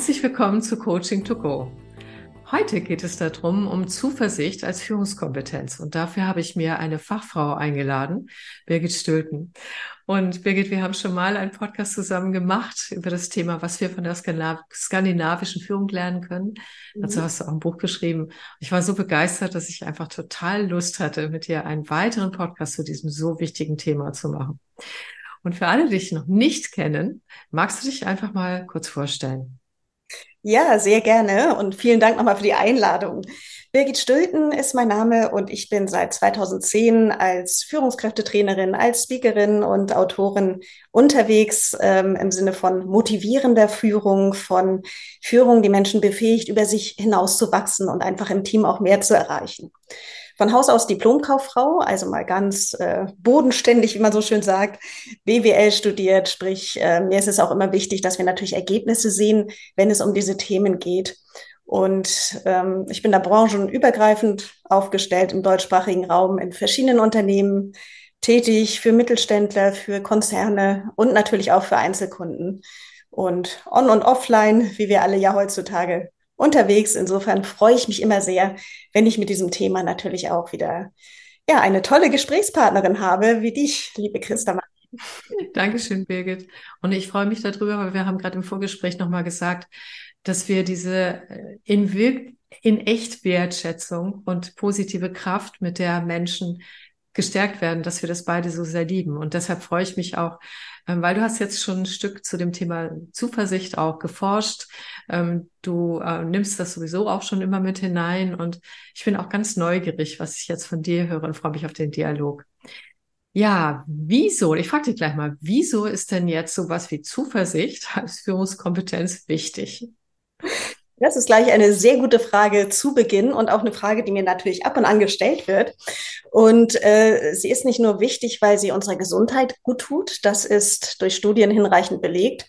Herzlich willkommen zu Coaching to Go. Heute geht es darum, um Zuversicht als Führungskompetenz. Und dafür habe ich mir eine Fachfrau eingeladen, Birgit Stülten. Und Birgit, wir haben schon mal einen Podcast zusammen gemacht über das Thema, was wir von der skandinavischen Führung lernen können. Mhm. Dazu hast du auch ein Buch geschrieben. Ich war so begeistert, dass ich einfach total Lust hatte, mit dir einen weiteren Podcast zu diesem so wichtigen Thema zu machen. Und für alle, die dich noch nicht kennen, magst du dich einfach mal kurz vorstellen? Ja, sehr gerne und vielen Dank nochmal für die Einladung. Birgit Stülten ist mein Name und ich bin seit 2010 als Führungskräftetrainerin, als Speakerin und Autorin unterwegs ähm, im Sinne von motivierender Führung, von Führung, die Menschen befähigt, über sich hinaus zu wachsen und einfach im Team auch mehr zu erreichen von Haus aus Diplomkauffrau, also mal ganz äh, bodenständig, wie man so schön sagt, BWL studiert. Sprich, äh, mir ist es auch immer wichtig, dass wir natürlich Ergebnisse sehen, wenn es um diese Themen geht. Und ähm, ich bin da branchenübergreifend aufgestellt im deutschsprachigen Raum in verschiedenen Unternehmen tätig, für Mittelständler, für Konzerne und natürlich auch für Einzelkunden. Und on und offline, wie wir alle ja heutzutage unterwegs. Insofern freue ich mich immer sehr, wenn ich mit diesem Thema natürlich auch wieder ja, eine tolle Gesprächspartnerin habe, wie dich, liebe Christa. Dankeschön, Birgit. Und ich freue mich darüber, weil wir haben gerade im Vorgespräch nochmal gesagt, dass wir diese äh, in, Wirk in echt Wertschätzung und positive Kraft, mit der Menschen gestärkt werden, dass wir das beide so sehr lieben. Und deshalb freue ich mich auch, ähm, weil du hast jetzt schon ein Stück zu dem Thema Zuversicht auch geforscht. Ähm, du äh, nimmst das sowieso auch schon immer mit hinein und ich bin auch ganz neugierig, was ich jetzt von dir höre und freue mich auf den Dialog. Ja, wieso? Ich frage dich gleich mal, wieso ist denn jetzt sowas wie Zuversicht als Führungskompetenz wichtig? Das ist gleich eine sehr gute Frage zu Beginn und auch eine Frage, die mir natürlich ab und an gestellt wird. Und äh, sie ist nicht nur wichtig, weil sie unserer Gesundheit gut tut. Das ist durch Studien hinreichend belegt,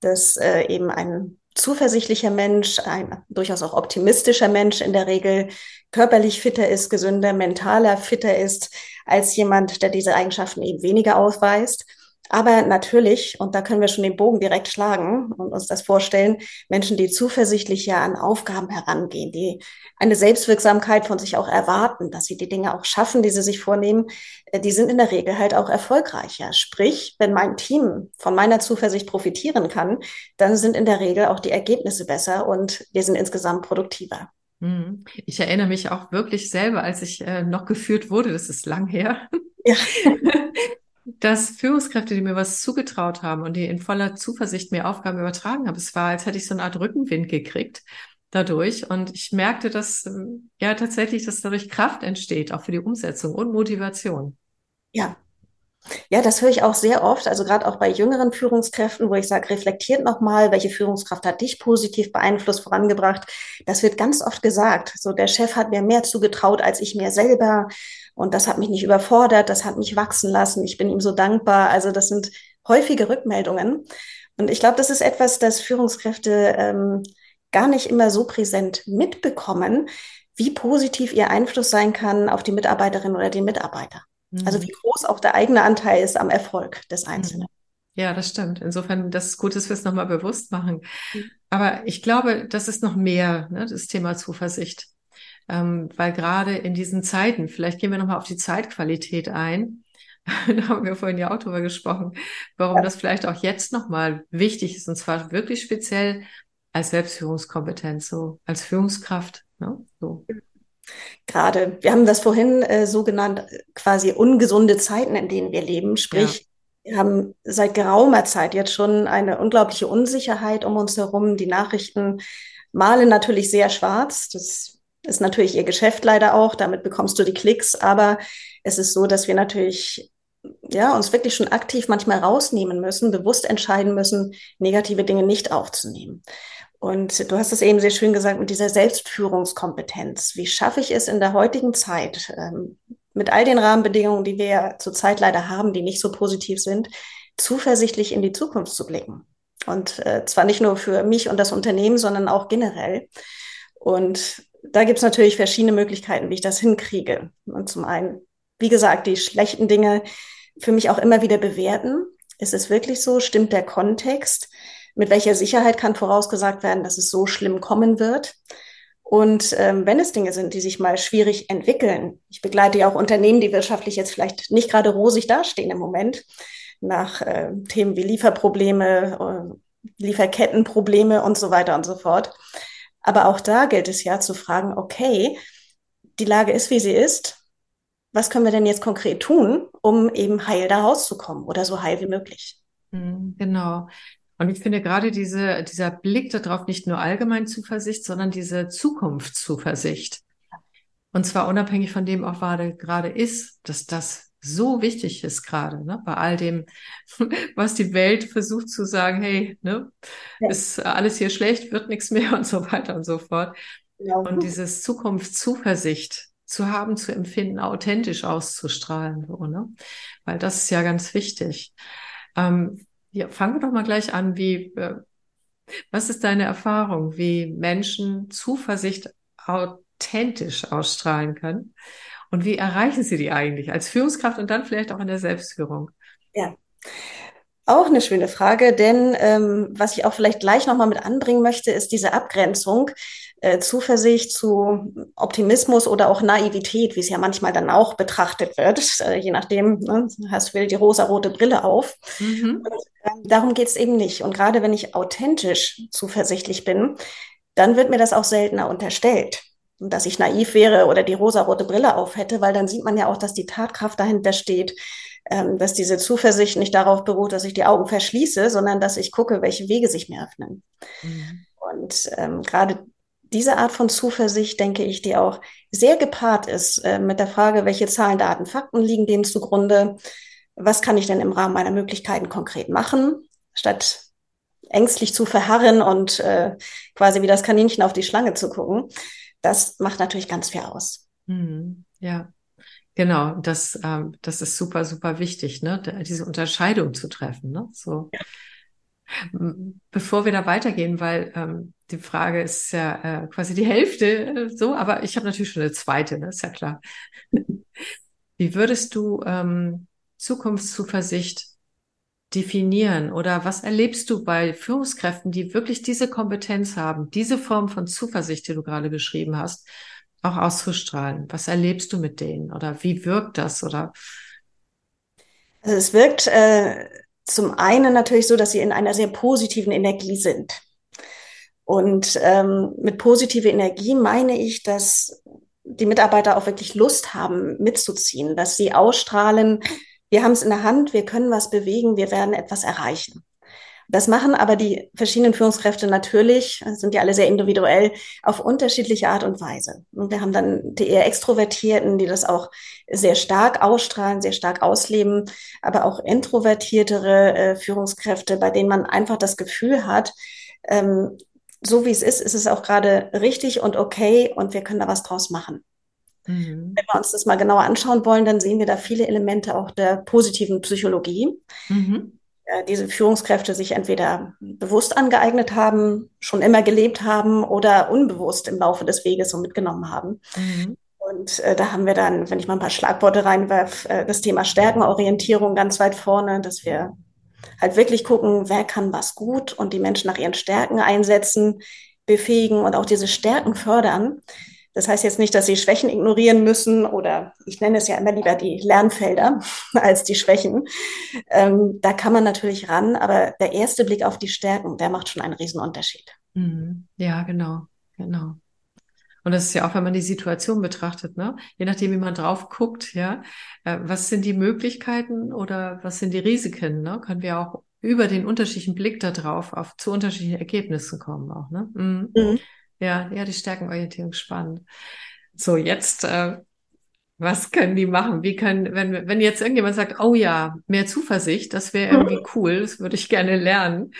dass äh, eben ein zuversichtlicher Mensch, ein durchaus auch optimistischer Mensch in der Regel körperlich fitter ist, gesünder, mentaler fitter ist als jemand, der diese Eigenschaften eben weniger ausweist. Aber natürlich, und da können wir schon den Bogen direkt schlagen und uns das vorstellen, Menschen, die zuversichtlich ja an Aufgaben herangehen, die eine Selbstwirksamkeit von sich auch erwarten, dass sie die Dinge auch schaffen, die sie sich vornehmen, äh, die sind in der Regel halt auch erfolgreicher. Sprich, wenn mein Team von meiner Zuversicht profitieren kann, dann sind in der Regel auch die Ergebnisse besser und wir sind insgesamt produktiver. Mhm. Ich erinnere mich auch wirklich selber, als ich äh, noch geführt wurde, das ist lang her. Ja. dass Führungskräfte, die mir was zugetraut haben und die in voller Zuversicht mir Aufgaben übertragen haben, es war, als hätte ich so eine Art Rückenwind gekriegt dadurch. Und ich merkte, dass ähm, ja tatsächlich, dass dadurch Kraft entsteht, auch für die Umsetzung und Motivation. Ja. Ja, das höre ich auch sehr oft, also gerade auch bei jüngeren Führungskräften, wo ich sage, reflektiert nochmal, welche Führungskraft hat dich positiv beeinflusst, vorangebracht. Das wird ganz oft gesagt. So, der Chef hat mir mehr zugetraut als ich mir selber. Und das hat mich nicht überfordert, das hat mich wachsen lassen. Ich bin ihm so dankbar. Also das sind häufige Rückmeldungen. Und ich glaube, das ist etwas, das Führungskräfte ähm, gar nicht immer so präsent mitbekommen, wie positiv ihr Einfluss sein kann auf die Mitarbeiterin oder den Mitarbeiter. Mhm. Also wie groß auch der eigene Anteil ist am Erfolg des Einzelnen. Ja, das stimmt. Insofern, das ist gut, dass wir es nochmal bewusst machen. Mhm. Aber ich glaube, das ist noch mehr, ne, das Thema Zuversicht. Ähm, weil gerade in diesen Zeiten, vielleicht gehen wir nochmal auf die Zeitqualität ein, da haben wir vorhin ja auch drüber gesprochen, warum ja. das vielleicht auch jetzt nochmal wichtig ist, und zwar wirklich speziell als Selbstführungskompetenz, so als Führungskraft. Ne? So. Gerade, wir haben das vorhin äh, so genannt, quasi ungesunde Zeiten, in denen wir leben. Sprich, ja. wir haben seit geraumer Zeit jetzt schon eine unglaubliche Unsicherheit um uns herum. Die Nachrichten malen natürlich sehr schwarz. Das ist natürlich ihr Geschäft leider auch, damit bekommst du die Klicks, aber es ist so, dass wir natürlich ja, uns wirklich schon aktiv manchmal rausnehmen müssen, bewusst entscheiden müssen, negative Dinge nicht aufzunehmen. Und du hast es eben sehr schön gesagt mit dieser Selbstführungskompetenz. Wie schaffe ich es in der heutigen Zeit, ähm, mit all den Rahmenbedingungen, die wir ja zurzeit leider haben, die nicht so positiv sind, zuversichtlich in die Zukunft zu blicken? Und äh, zwar nicht nur für mich und das Unternehmen, sondern auch generell. Und da gibt es natürlich verschiedene Möglichkeiten, wie ich das hinkriege. Und zum einen, wie gesagt, die schlechten Dinge für mich auch immer wieder bewerten. Ist es wirklich so? Stimmt der Kontext? Mit welcher Sicherheit kann vorausgesagt werden, dass es so schlimm kommen wird? Und ähm, wenn es Dinge sind, die sich mal schwierig entwickeln, ich begleite ja auch Unternehmen, die wirtschaftlich jetzt vielleicht nicht gerade rosig dastehen im Moment, nach äh, Themen wie Lieferprobleme, äh, Lieferkettenprobleme und so weiter und so fort. Aber auch da gilt es ja zu fragen, okay, die Lage ist, wie sie ist. Was können wir denn jetzt konkret tun, um eben heil da rauszukommen oder so heil wie möglich? Hm, genau. Und ich finde gerade diese, dieser Blick darauf, nicht nur allgemein Zuversicht, sondern diese Zukunftszuversicht. Und zwar unabhängig von dem, auch gerade ist, dass das so wichtig ist gerade, ne? bei all dem, was die Welt versucht zu sagen, hey, ne, ja. ist alles hier schlecht, wird nichts mehr und so weiter und so fort. Ja. Und dieses Zukunftszuversicht zu haben, zu empfinden, authentisch auszustrahlen, so, ne? weil das ist ja ganz wichtig. Ähm, ja, fangen wir doch mal gleich an. Wie, äh, was ist deine Erfahrung, wie Menschen Zuversicht authentisch ausstrahlen können? Und wie erreichen sie die eigentlich als Führungskraft und dann vielleicht auch in der Selbstführung? Ja. Auch eine schöne Frage, denn ähm, was ich auch vielleicht gleich nochmal mit anbringen möchte, ist diese Abgrenzung äh, Zuversicht zu Optimismus oder auch Naivität, wie es ja manchmal dann auch betrachtet wird, äh, je nachdem, ne, hast du wieder die rosa-rote Brille auf. Mhm. Und, äh, darum geht es eben nicht. Und gerade wenn ich authentisch zuversichtlich bin, dann wird mir das auch seltener unterstellt dass ich naiv wäre oder die rosarote Brille auf hätte, weil dann sieht man ja auch, dass die Tatkraft dahinter steht, ähm, dass diese Zuversicht nicht darauf beruht, dass ich die Augen verschließe, sondern dass ich gucke, welche Wege sich mir öffnen. Mhm. Und ähm, gerade diese Art von Zuversicht, denke ich, die auch sehr gepaart ist äh, mit der Frage, welche Zahlen, Daten, Fakten liegen denen zugrunde, was kann ich denn im Rahmen meiner Möglichkeiten konkret machen, statt ängstlich zu verharren und äh, quasi wie das Kaninchen auf die Schlange zu gucken. Das macht natürlich ganz viel aus. Mhm. Ja. Genau, das, ähm, das ist super, super wichtig, ne? diese Unterscheidung zu treffen. Ne? So. Ja. Bevor wir da weitergehen, weil ähm, die Frage ist ja äh, quasi die Hälfte äh, so, aber ich habe natürlich schon eine zweite, ne? ist ja klar. Wie würdest du ähm, Zukunftszuversicht definieren oder was erlebst du bei Führungskräften, die wirklich diese Kompetenz haben, diese Form von Zuversicht, die du gerade beschrieben hast, auch auszustrahlen? Was erlebst du mit denen oder wie wirkt das oder? Also es wirkt äh, zum einen natürlich so, dass sie in einer sehr positiven Energie sind. Und ähm, mit positive Energie meine ich, dass die Mitarbeiter auch wirklich Lust haben, mitzuziehen, dass sie ausstrahlen, wir haben es in der Hand, wir können was bewegen, wir werden etwas erreichen. Das machen aber die verschiedenen Führungskräfte natürlich, sind ja alle sehr individuell, auf unterschiedliche Art und Weise. Und wir haben dann die eher Extrovertierten, die das auch sehr stark ausstrahlen, sehr stark ausleben, aber auch introvertiertere äh, Führungskräfte, bei denen man einfach das Gefühl hat, ähm, so wie es ist, ist es auch gerade richtig und okay und wir können da was draus machen. Mhm. Wenn wir uns das mal genauer anschauen wollen, dann sehen wir da viele Elemente auch der positiven Psychologie. Mhm diese Führungskräfte sich entweder bewusst angeeignet haben, schon immer gelebt haben oder unbewusst im Laufe des Weges so mitgenommen haben. Mhm. Und äh, da haben wir dann, wenn ich mal ein paar Schlagworte reinwerfe, äh, das Thema Stärkenorientierung ganz weit vorne, dass wir halt wirklich gucken, wer kann was gut und die Menschen nach ihren Stärken einsetzen, befähigen und auch diese Stärken fördern. Das heißt jetzt nicht, dass sie Schwächen ignorieren müssen oder ich nenne es ja immer lieber die Lernfelder als die Schwächen. Ähm, da kann man natürlich ran, aber der erste Blick auf die Stärken, der macht schon einen Riesenunterschied. Mhm. Ja, genau, genau. Und das ist ja auch, wenn man die Situation betrachtet, ne? Je nachdem, wie man drauf guckt, ja, äh, was sind die Möglichkeiten oder was sind die Risiken, ne? Können wir auch über den unterschiedlichen Blick da drauf auf zu unterschiedlichen Ergebnissen kommen auch, ne? Mhm. Mhm. Ja, ja, die Stärkenorientierung spannend. So, jetzt, äh, was können die machen? Wie können, wenn, wenn jetzt irgendjemand sagt, oh ja, mehr Zuversicht, das wäre irgendwie cool, das würde ich gerne lernen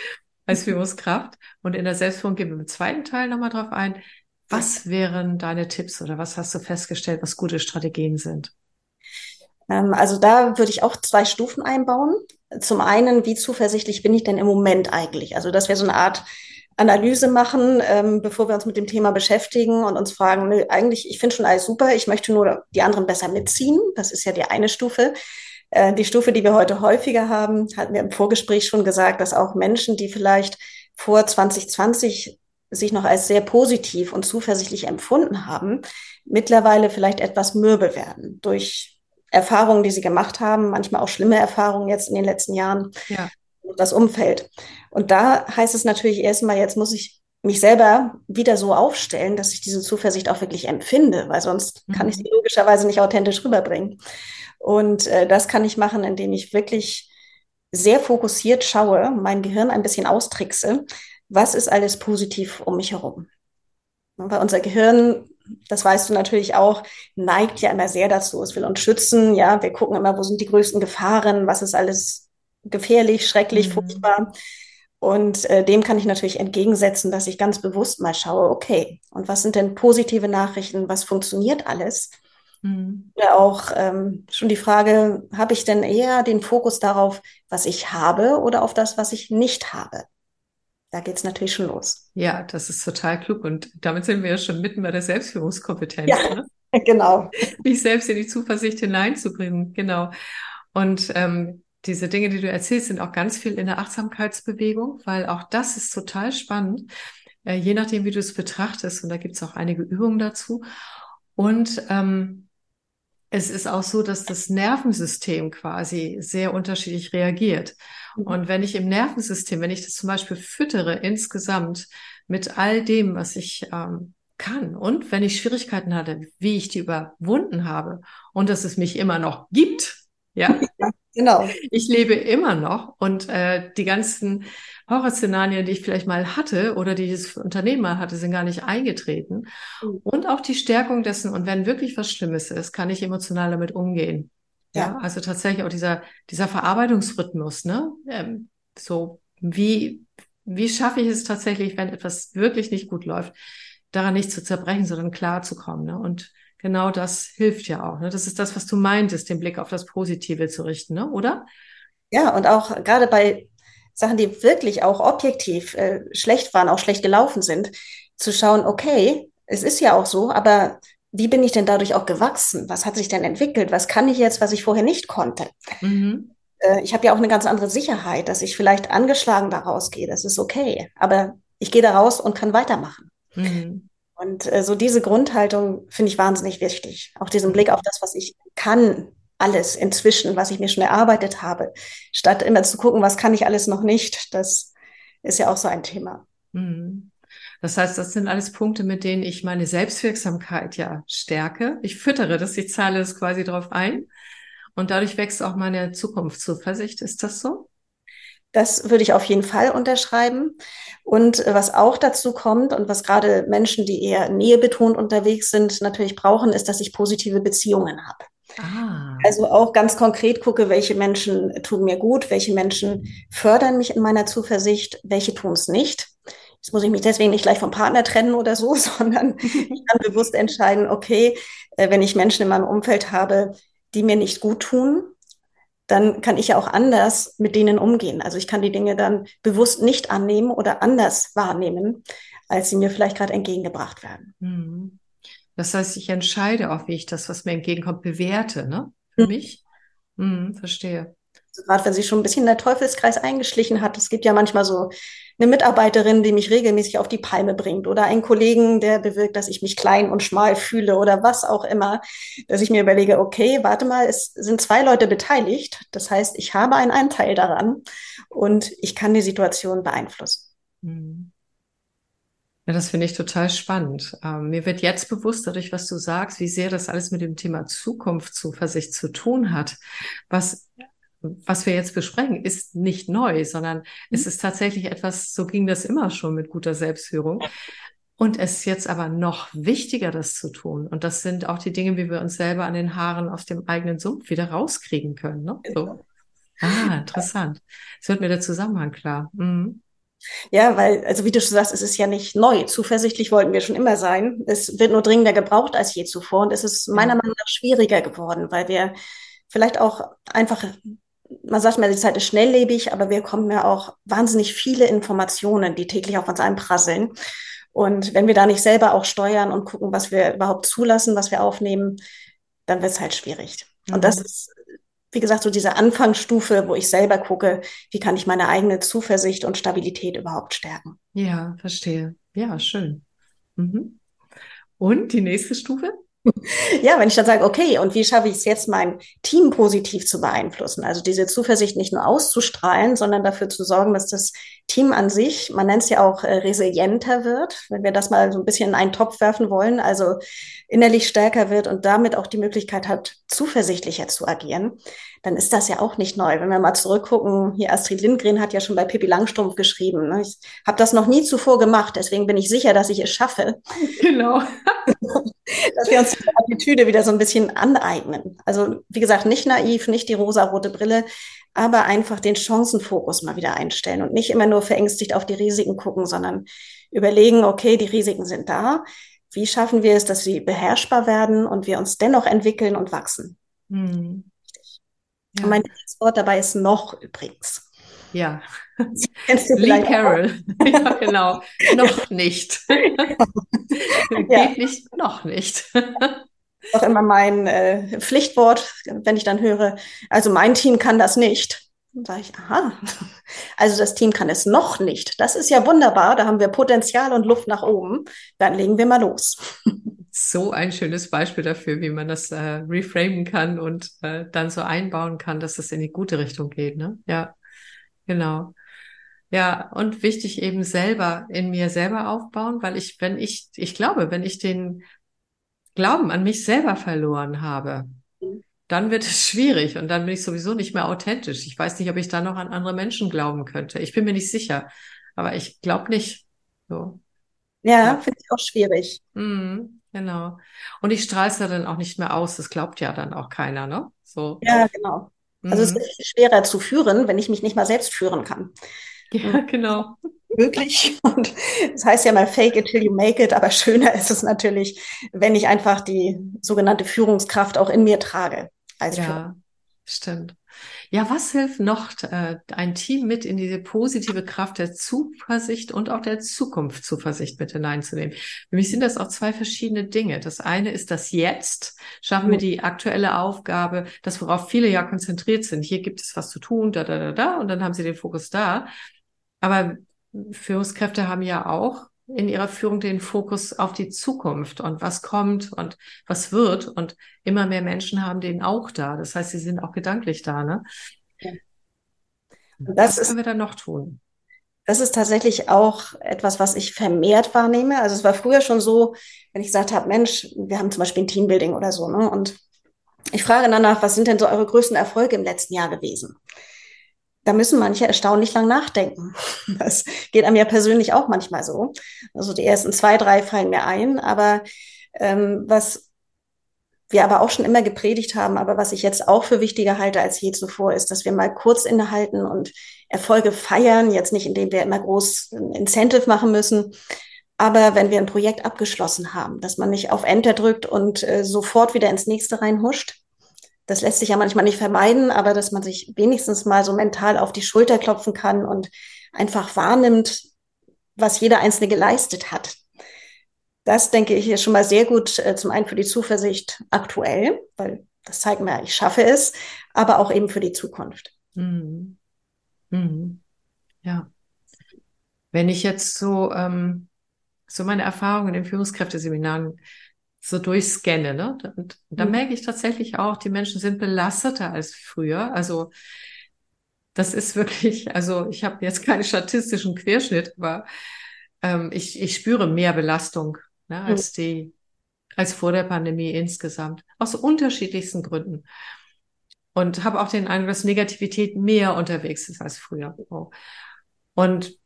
als Führungskraft. Und in der Selbstführung gehen wir im zweiten Teil nochmal drauf ein. Was wären deine Tipps oder was hast du festgestellt, was gute Strategien sind? Ähm, also da würde ich auch zwei Stufen einbauen. Zum einen, wie zuversichtlich bin ich denn im Moment eigentlich? Also das wäre so eine Art Analyse machen, ähm, bevor wir uns mit dem Thema beschäftigen und uns fragen, nö, eigentlich, ich finde schon alles super, ich möchte nur die anderen besser mitziehen. Das ist ja die eine Stufe. Äh, die Stufe, die wir heute häufiger haben, hatten wir im Vorgespräch schon gesagt, dass auch Menschen, die vielleicht vor 2020 sich noch als sehr positiv und zuversichtlich empfunden haben, mittlerweile vielleicht etwas mürbe werden durch Erfahrungen, die sie gemacht haben, manchmal auch schlimme Erfahrungen jetzt in den letzten Jahren. Ja. Das Umfeld. Und da heißt es natürlich erstmal, jetzt muss ich mich selber wieder so aufstellen, dass ich diese Zuversicht auch wirklich empfinde, weil sonst kann ich sie mhm. logischerweise nicht authentisch rüberbringen. Und äh, das kann ich machen, indem ich wirklich sehr fokussiert schaue, mein Gehirn ein bisschen austrickse, was ist alles positiv um mich herum. Weil unser Gehirn, das weißt du natürlich auch, neigt ja immer sehr dazu. Es will uns schützen. Ja, wir gucken immer, wo sind die größten Gefahren, was ist alles gefährlich, schrecklich, mhm. furchtbar. Und äh, dem kann ich natürlich entgegensetzen, dass ich ganz bewusst mal schaue, okay, und was sind denn positive Nachrichten, was funktioniert alles? Mhm. Oder auch ähm, schon die Frage, habe ich denn eher den Fokus darauf, was ich habe oder auf das, was ich nicht habe? Da geht es natürlich schon los. Ja, das ist total klug. Und damit sind wir ja schon mitten bei der Selbstführungskompetenz. Ja, ne? genau. Mich selbst in die Zuversicht hineinzubringen. Genau. Und ähm, diese Dinge, die du erzählst, sind auch ganz viel in der Achtsamkeitsbewegung, weil auch das ist total spannend, äh, je nachdem, wie du es betrachtest. Und da gibt es auch einige Übungen dazu. Und ähm, es ist auch so, dass das Nervensystem quasi sehr unterschiedlich reagiert. Mhm. Und wenn ich im Nervensystem, wenn ich das zum Beispiel füttere insgesamt mit all dem, was ich ähm, kann und wenn ich Schwierigkeiten hatte, wie ich die überwunden habe und dass es mich immer noch gibt, ja, Genau. Ich lebe immer noch und äh, die ganzen Horrorszenarien, die ich vielleicht mal hatte oder die das Unternehmen mal hatte, sind gar nicht eingetreten. Mhm. Und auch die Stärkung dessen, und wenn wirklich was Schlimmes ist, kann ich emotional damit umgehen. Ja, ja also tatsächlich auch dieser, dieser Verarbeitungsrhythmus, ne? Ähm, so, wie, wie schaffe ich es tatsächlich, wenn etwas wirklich nicht gut läuft, daran nicht zu zerbrechen, sondern klar zu kommen, ne? Und genau das hilft ja auch. Ne? Das ist das, was du meintest, den Blick auf das Positive zu richten, ne? oder? Ja, und auch gerade bei Sachen, die wirklich auch objektiv äh, schlecht waren, auch schlecht gelaufen sind, zu schauen, okay, es ist ja auch so, aber wie bin ich denn dadurch auch gewachsen? Was hat sich denn entwickelt? Was kann ich jetzt, was ich vorher nicht konnte? Mhm. Äh, ich habe ja auch eine ganz andere Sicherheit, dass ich vielleicht angeschlagen daraus gehe. Das ist okay. Aber ich gehe da raus und kann weitermachen. Mhm. Und äh, so diese Grundhaltung finde ich wahnsinnig wichtig. Auch diesen Blick auf das, was ich kann, alles inzwischen, was ich mir schon erarbeitet habe, statt immer zu gucken, was kann ich alles noch nicht. Das ist ja auch so ein Thema. Mhm. Das heißt, das sind alles Punkte, mit denen ich meine Selbstwirksamkeit ja stärke. Ich füttere das, ich zahle es quasi drauf ein. Und dadurch wächst auch meine Zukunftszuversicht. Ist das so? Das würde ich auf jeden Fall unterschreiben. Und äh, was auch dazu kommt und was gerade Menschen, die eher nähebetont unterwegs sind, natürlich brauchen, ist, dass ich positive Beziehungen habe. Ah. Also auch ganz konkret gucke, welche Menschen tun mir gut, welche Menschen fördern mich in meiner Zuversicht, welche tun es nicht. Jetzt muss ich mich deswegen nicht gleich vom Partner trennen oder so, sondern ich kann bewusst entscheiden, okay, äh, wenn ich Menschen in meinem Umfeld habe, die mir nicht gut tun, dann kann ich ja auch anders mit denen umgehen. Also ich kann die Dinge dann bewusst nicht annehmen oder anders wahrnehmen, als sie mir vielleicht gerade entgegengebracht werden. Mhm. Das heißt, ich entscheide auch, wie ich das, was mir entgegenkommt, bewerte, ne? Für mhm. mich. Mhm, verstehe. Also gerade wenn sich schon ein bisschen der Teufelskreis eingeschlichen hat. Es gibt ja manchmal so eine Mitarbeiterin, die mich regelmäßig auf die Palme bringt oder einen Kollegen, der bewirkt, dass ich mich klein und schmal fühle oder was auch immer, dass ich mir überlege, okay, warte mal, es sind zwei Leute beteiligt. Das heißt, ich habe einen Anteil daran und ich kann die Situation beeinflussen. Mhm. Ja, das finde ich total spannend. Ähm, mir wird jetzt bewusst, dadurch, was du sagst, wie sehr das alles mit dem Thema Zukunftszuversicht zu tun hat. Was was wir jetzt besprechen, ist nicht neu, sondern mhm. es ist tatsächlich etwas, so ging das immer schon mit guter Selbstführung. Und es ist jetzt aber noch wichtiger, das zu tun. Und das sind auch die Dinge, wie wir uns selber an den Haaren aus dem eigenen Sumpf wieder rauskriegen können. Ne? So. Ah, interessant. Es wird mir der Zusammenhang klar. Mhm. Ja, weil, also wie du schon sagst, es ist ja nicht neu. Zuversichtlich wollten wir schon immer sein. Es wird nur dringender gebraucht als je zuvor. Und es ist meiner Meinung nach schwieriger geworden, weil wir vielleicht auch einfach man sagt mir, die Zeit ist schnelllebig, aber wir bekommen ja auch wahnsinnig viele Informationen, die täglich auf uns einprasseln. Und wenn wir da nicht selber auch steuern und gucken, was wir überhaupt zulassen, was wir aufnehmen, dann wird es halt schwierig. Mhm. Und das mhm. ist wie gesagt, so diese Anfangsstufe, wo ich selber gucke, wie kann ich meine eigene Zuversicht und Stabilität überhaupt stärken. Ja, verstehe. Ja, schön. Mhm. Und die nächste Stufe? Ja, wenn ich dann sage, okay, und wie schaffe ich es jetzt, mein Team positiv zu beeinflussen? Also diese Zuversicht nicht nur auszustrahlen, sondern dafür zu sorgen, dass das Team an sich, man nennt es ja auch äh, resilienter wird, wenn wir das mal so ein bisschen in einen Topf werfen wollen, also innerlich stärker wird und damit auch die Möglichkeit hat, zuversichtlicher zu agieren, dann ist das ja auch nicht neu. Wenn wir mal zurückgucken, hier Astrid Lindgren hat ja schon bei Pippi Langstrumpf geschrieben, ne? ich habe das noch nie zuvor gemacht, deswegen bin ich sicher, dass ich es schaffe. Genau. dass wir uns die Attitüde wieder so ein bisschen aneignen. Also wie gesagt, nicht naiv, nicht die rosa-rote Brille, aber einfach den Chancenfokus mal wieder einstellen und nicht immer nur verängstigt auf die Risiken gucken, sondern überlegen, okay, die Risiken sind da. Wie schaffen wir es, dass sie beherrschbar werden und wir uns dennoch entwickeln und wachsen? Hm. Ja. mein Wort dabei ist noch übrigens. Ja. Lee Carroll. ja, genau. noch nicht. Geht ja. nicht, noch nicht. Auch immer mein äh, Pflichtwort, wenn ich dann höre, also mein Team kann das nicht. Dann sage ich, aha, also das Team kann es noch nicht. Das ist ja wunderbar, da haben wir Potenzial und Luft nach oben. Dann legen wir mal los. So ein schönes Beispiel dafür, wie man das äh, reframen kann und äh, dann so einbauen kann, dass es in die gute Richtung geht. Ne? Ja, genau. Ja, und wichtig eben selber in mir selber aufbauen, weil ich, wenn ich, ich glaube, wenn ich den Glauben an mich selber verloren habe, dann wird es schwierig und dann bin ich sowieso nicht mehr authentisch. Ich weiß nicht, ob ich dann noch an andere Menschen glauben könnte. Ich bin mir nicht sicher, aber ich glaube nicht. So. Ja, ja. finde ich auch schwierig. Mhm, genau. Und ich strahle es ja dann auch nicht mehr aus. Das glaubt ja dann auch keiner, ne? So. Ja, genau. Also mhm. es ist schwerer zu führen, wenn ich mich nicht mal selbst führen kann. Ja, genau möglich. Und das heißt ja mal fake it till you make it, aber schöner ist es natürlich, wenn ich einfach die sogenannte Führungskraft auch in mir trage. Als ja, stimmt. Ja, was hilft noch, äh, ein Team mit in diese positive Kraft der Zuversicht und auch der Zukunftszuversicht mit hineinzunehmen? Für mich sind das auch zwei verschiedene Dinge. Das eine ist das Jetzt. Schaffen wir die aktuelle Aufgabe, das worauf viele ja konzentriert sind. Hier gibt es was zu tun, da, da, da, da, und dann haben sie den Fokus da. Aber Führungskräfte haben ja auch in ihrer Führung den Fokus auf die Zukunft und was kommt und was wird. Und immer mehr Menschen haben den auch da. Das heißt, sie sind auch gedanklich da. Ne? Was können wir dann noch tun? Das ist tatsächlich auch etwas, was ich vermehrt wahrnehme. Also es war früher schon so, wenn ich gesagt habe, Mensch, wir haben zum Beispiel ein Teambuilding oder so, ne? Und ich frage danach, was sind denn so eure größten Erfolge im letzten Jahr gewesen? Da müssen manche erstaunlich lang nachdenken. Das geht einem ja persönlich auch manchmal so. Also die ersten zwei, drei fallen mir ein, aber ähm, was wir aber auch schon immer gepredigt haben, aber was ich jetzt auch für wichtiger halte als je zuvor, ist, dass wir mal kurz innehalten und Erfolge feiern. Jetzt nicht, indem wir immer groß ein Incentive machen müssen, aber wenn wir ein Projekt abgeschlossen haben, dass man nicht auf Enter drückt und äh, sofort wieder ins nächste reinhuscht, das lässt sich ja manchmal nicht vermeiden, aber dass man sich wenigstens mal so mental auf die Schulter klopfen kann und einfach wahrnimmt, was jeder Einzelne geleistet hat. Das denke ich ist schon mal sehr gut, äh, zum einen für die Zuversicht aktuell, weil das zeigt mir, ich schaffe es, aber auch eben für die Zukunft. Mhm. Mhm. Ja. Wenn ich jetzt so, ähm, so meine Erfahrungen in Führungskräfteseminaren so durchscanne, ne? Und da mhm. merke ich tatsächlich auch, die Menschen sind belasteter als früher. Also das ist wirklich, also ich habe jetzt keinen statistischen Querschnitt, aber ähm, ich, ich spüre mehr Belastung ne, mhm. als die, als vor der Pandemie insgesamt. Aus unterschiedlichsten Gründen. Und habe auch den Eindruck, dass Negativität mehr unterwegs ist als früher. Und,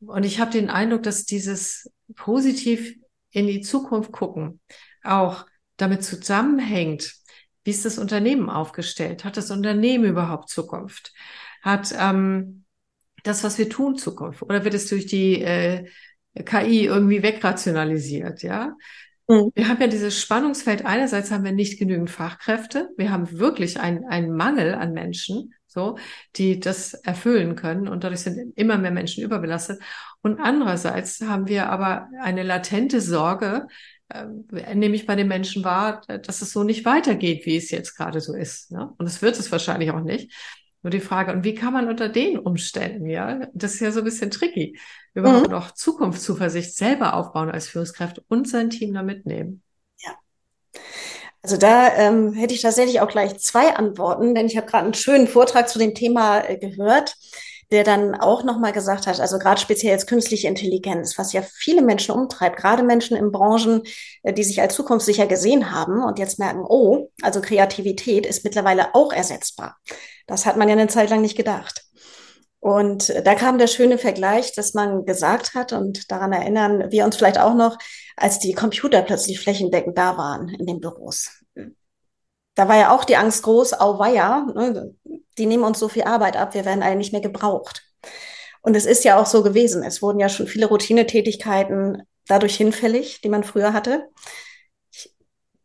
und ich habe den Eindruck, dass dieses positiv in die Zukunft gucken, auch damit zusammenhängt, wie ist das Unternehmen aufgestellt? Hat das Unternehmen überhaupt Zukunft? Hat ähm, das, was wir tun, Zukunft? Oder wird es durch die äh, KI irgendwie wegrationalisiert? Ja. Mhm. Wir haben ja dieses Spannungsfeld. Einerseits haben wir nicht genügend Fachkräfte. Wir haben wirklich einen, einen Mangel an Menschen, so, die das erfüllen können. Und dadurch sind immer mehr Menschen überbelastet. Und andererseits haben wir aber eine latente Sorge, äh, nehme ich bei den Menschen wahr, dass es so nicht weitergeht, wie es jetzt gerade so ist. Ne? Und es wird es wahrscheinlich auch nicht. Nur die Frage, und wie kann man unter den Umständen, ja, das ist ja so ein bisschen tricky, überhaupt mhm. noch Zukunftszuversicht selber aufbauen als Führungskräfte und sein Team da mitnehmen? Ja. Also da ähm, hätte ich tatsächlich auch gleich zwei Antworten, denn ich habe gerade einen schönen Vortrag zu dem Thema äh, gehört der dann auch nochmal gesagt hat, also gerade speziell jetzt künstliche Intelligenz, was ja viele Menschen umtreibt, gerade Menschen in Branchen, äh, die sich als zukunftssicher gesehen haben und jetzt merken, oh, also Kreativität ist mittlerweile auch ersetzbar. Das hat man ja eine Zeit lang nicht gedacht. Und äh, da kam der schöne Vergleich, dass man gesagt hat, und daran erinnern wir uns vielleicht auch noch, als die Computer plötzlich flächendeckend da waren in den Büros. Da war ja auch die Angst groß, auweia, ne, die nehmen uns so viel Arbeit ab, wir werden alle nicht mehr gebraucht. Und es ist ja auch so gewesen. Es wurden ja schon viele Routinetätigkeiten dadurch hinfällig, die man früher hatte. Ich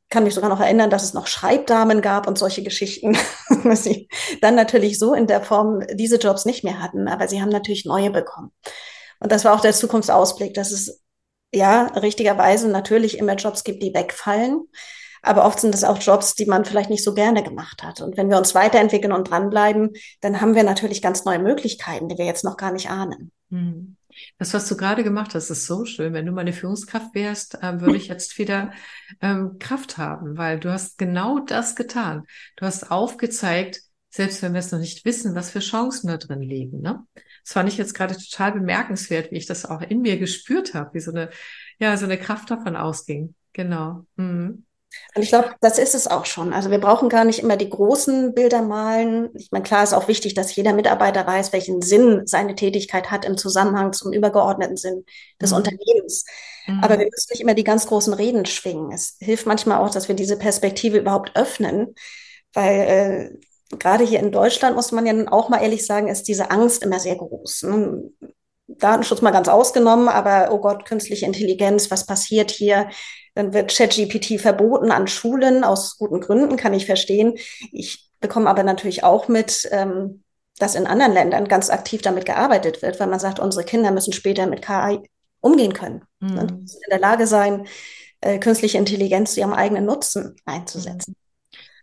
kann mich sogar noch erinnern, dass es noch Schreibdamen gab und solche Geschichten, dass sie dann natürlich so in der Form diese Jobs nicht mehr hatten, aber sie haben natürlich neue bekommen. Und das war auch der Zukunftsausblick, dass es ja richtigerweise natürlich immer Jobs gibt, die wegfallen. Aber oft sind es auch Jobs, die man vielleicht nicht so gerne gemacht hat. Und wenn wir uns weiterentwickeln und dranbleiben, dann haben wir natürlich ganz neue Möglichkeiten, die wir jetzt noch gar nicht ahnen. Hm. Das, was du gerade gemacht hast, ist so schön. Wenn du meine Führungskraft wärst, äh, würde ich jetzt wieder ähm, Kraft haben, weil du hast genau das getan. Du hast aufgezeigt, selbst wenn wir es noch nicht wissen, was für Chancen da drin liegen. Ne? Das fand ich jetzt gerade total bemerkenswert, wie ich das auch in mir gespürt habe, wie so eine, ja, so eine Kraft davon ausging. Genau. Mhm. Und ich glaube, das ist es auch schon. Also wir brauchen gar nicht immer die großen Bilder malen. Ich meine, klar ist auch wichtig, dass jeder Mitarbeiter weiß, welchen Sinn seine Tätigkeit hat im Zusammenhang zum übergeordneten Sinn des mhm. Unternehmens. Mhm. Aber wir müssen nicht immer die ganz großen Reden schwingen. Es hilft manchmal auch, dass wir diese Perspektive überhaupt öffnen, weil äh, gerade hier in Deutschland muss man ja auch mal ehrlich sagen, ist diese Angst immer sehr groß. Ne? Datenschutz mal ganz ausgenommen, aber oh Gott, künstliche Intelligenz, was passiert hier? Dann wird ChatGPT verboten an Schulen, aus guten Gründen, kann ich verstehen. Ich bekomme aber natürlich auch mit, ähm, dass in anderen Ländern ganz aktiv damit gearbeitet wird, weil man sagt, unsere Kinder müssen später mit KI umgehen können. Mhm. Und in der Lage sein, äh, künstliche Intelligenz zu ihrem eigenen Nutzen einzusetzen.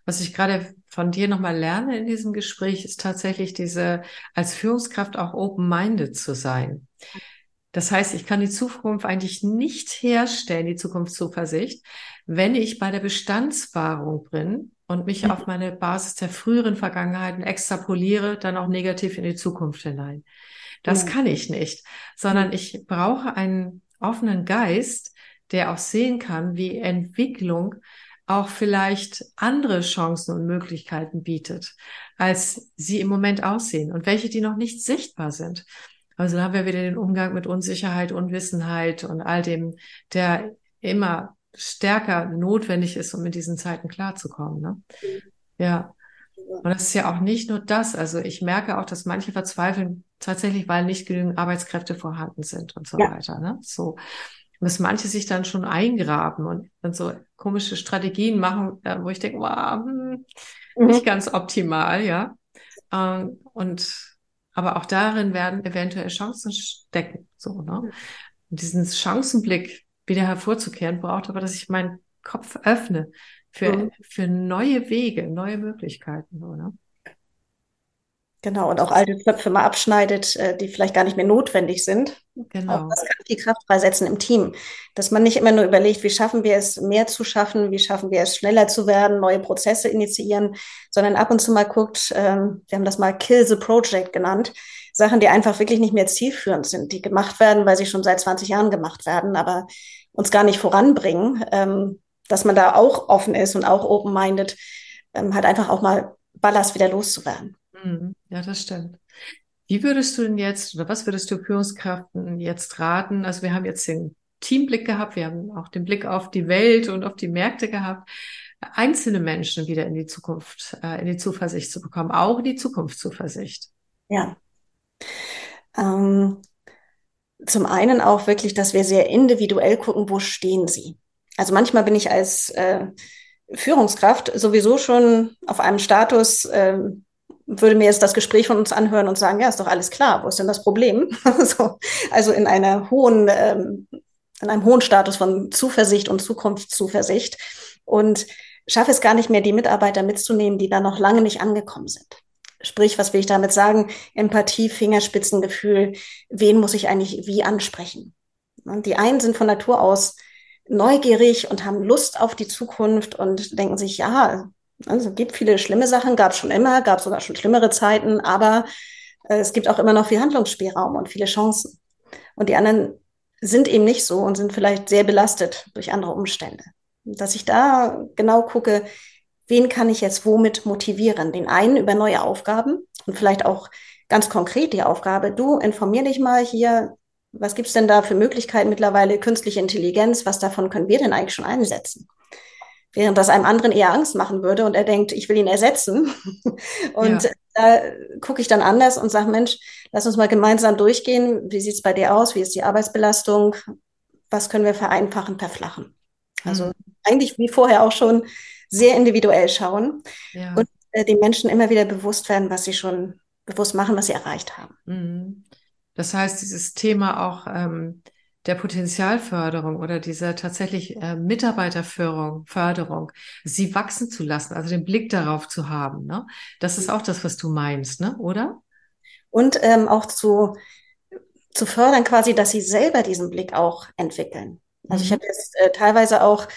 Was ich gerade von dir nochmal lerne in diesem Gespräch, ist tatsächlich diese, als Führungskraft auch open-minded zu sein. Das heißt, ich kann die Zukunft eigentlich nicht herstellen, die Zukunftszuversicht, wenn ich bei der Bestandswahrung bin und mich mhm. auf meine Basis der früheren Vergangenheiten extrapoliere, dann auch negativ in die Zukunft hinein. Das mhm. kann ich nicht, sondern ich brauche einen offenen Geist, der auch sehen kann, wie Entwicklung auch vielleicht andere Chancen und Möglichkeiten bietet, als sie im Moment aussehen und welche, die noch nicht sichtbar sind. Also da haben wir wieder den Umgang mit Unsicherheit, Unwissenheit und all dem, der immer stärker notwendig ist, um in diesen Zeiten klarzukommen. Ne? Ja. Und das ist ja auch nicht nur das. Also ich merke auch, dass manche verzweifeln tatsächlich, weil nicht genügend Arbeitskräfte vorhanden sind und so ja. weiter. Ne? So. Und dass manche sich dann schon eingraben und dann so komische Strategien machen, wo ich denke, wow, hm, mhm. nicht ganz optimal, ja. Ähm, und aber auch darin werden eventuell Chancen stecken. So, ne? Und diesen Chancenblick wieder hervorzukehren, braucht aber, dass ich meinen Kopf öffne für, mhm. für neue Wege, neue Möglichkeiten, oder? Genau, und auch alte Knöpfe mal abschneidet, äh, die vielleicht gar nicht mehr notwendig sind. Genau. Auch das kann die Kraft freisetzen im Team. Dass man nicht immer nur überlegt, wie schaffen wir es, mehr zu schaffen, wie schaffen wir es, schneller zu werden, neue Prozesse initiieren, sondern ab und zu mal guckt, ähm, wir haben das mal Kill the Project genannt, Sachen, die einfach wirklich nicht mehr zielführend sind, die gemacht werden, weil sie schon seit 20 Jahren gemacht werden, aber uns gar nicht voranbringen, ähm, dass man da auch offen ist und auch open-minded, ähm, halt einfach auch mal Ballast wieder loszuwerden. Mhm. Ja, das stimmt. Wie würdest du denn jetzt, oder was würdest du Führungskräften jetzt raten? Also wir haben jetzt den Teamblick gehabt, wir haben auch den Blick auf die Welt und auf die Märkte gehabt, einzelne Menschen wieder in die Zukunft, äh, in die Zuversicht zu bekommen, auch in die Zukunftszuversicht. Ja. Ähm, zum einen auch wirklich, dass wir sehr individuell gucken, wo stehen sie. Also manchmal bin ich als äh, Führungskraft sowieso schon auf einem Status, äh, würde mir jetzt das Gespräch von uns anhören und sagen, ja, ist doch alles klar, wo ist denn das Problem? so, also in einer hohen ähm, in einem hohen Status von Zuversicht und Zukunftszuversicht und schaffe es gar nicht mehr, die Mitarbeiter mitzunehmen, die da noch lange nicht angekommen sind. Sprich, was will ich damit sagen? Empathie, Fingerspitzengefühl, wen muss ich eigentlich wie ansprechen? Und die einen sind von Natur aus neugierig und haben Lust auf die Zukunft und denken sich, ja, also es gibt viele schlimme Sachen, gab es schon immer, gab sogar schon schlimmere Zeiten, aber äh, es gibt auch immer noch viel Handlungsspielraum und viele Chancen. Und die anderen sind eben nicht so und sind vielleicht sehr belastet durch andere Umstände. Dass ich da genau gucke, wen kann ich jetzt womit motivieren? Den einen über neue Aufgaben und vielleicht auch ganz konkret die Aufgabe, du informier dich mal hier, was gibt's denn da für Möglichkeiten mittlerweile, künstliche Intelligenz, was davon können wir denn eigentlich schon einsetzen? Während das einem anderen eher Angst machen würde und er denkt, ich will ihn ersetzen. und ja. da gucke ich dann anders und sage, Mensch, lass uns mal gemeinsam durchgehen. Wie sieht's bei dir aus? Wie ist die Arbeitsbelastung? Was können wir vereinfachen, verflachen? Also mhm. eigentlich wie vorher auch schon sehr individuell schauen ja. und äh, den Menschen immer wieder bewusst werden, was sie schon bewusst machen, was sie erreicht haben. Mhm. Das heißt, dieses Thema auch ähm, der Potenzialförderung oder dieser tatsächlich äh, Mitarbeiterführung, Förderung, sie wachsen zu lassen, also den Blick darauf zu haben, ne? Das ist auch das, was du meinst, ne? Oder? Und ähm, auch zu, zu fördern quasi, dass sie selber diesen Blick auch entwickeln. Also mhm. ich habe jetzt äh, teilweise auch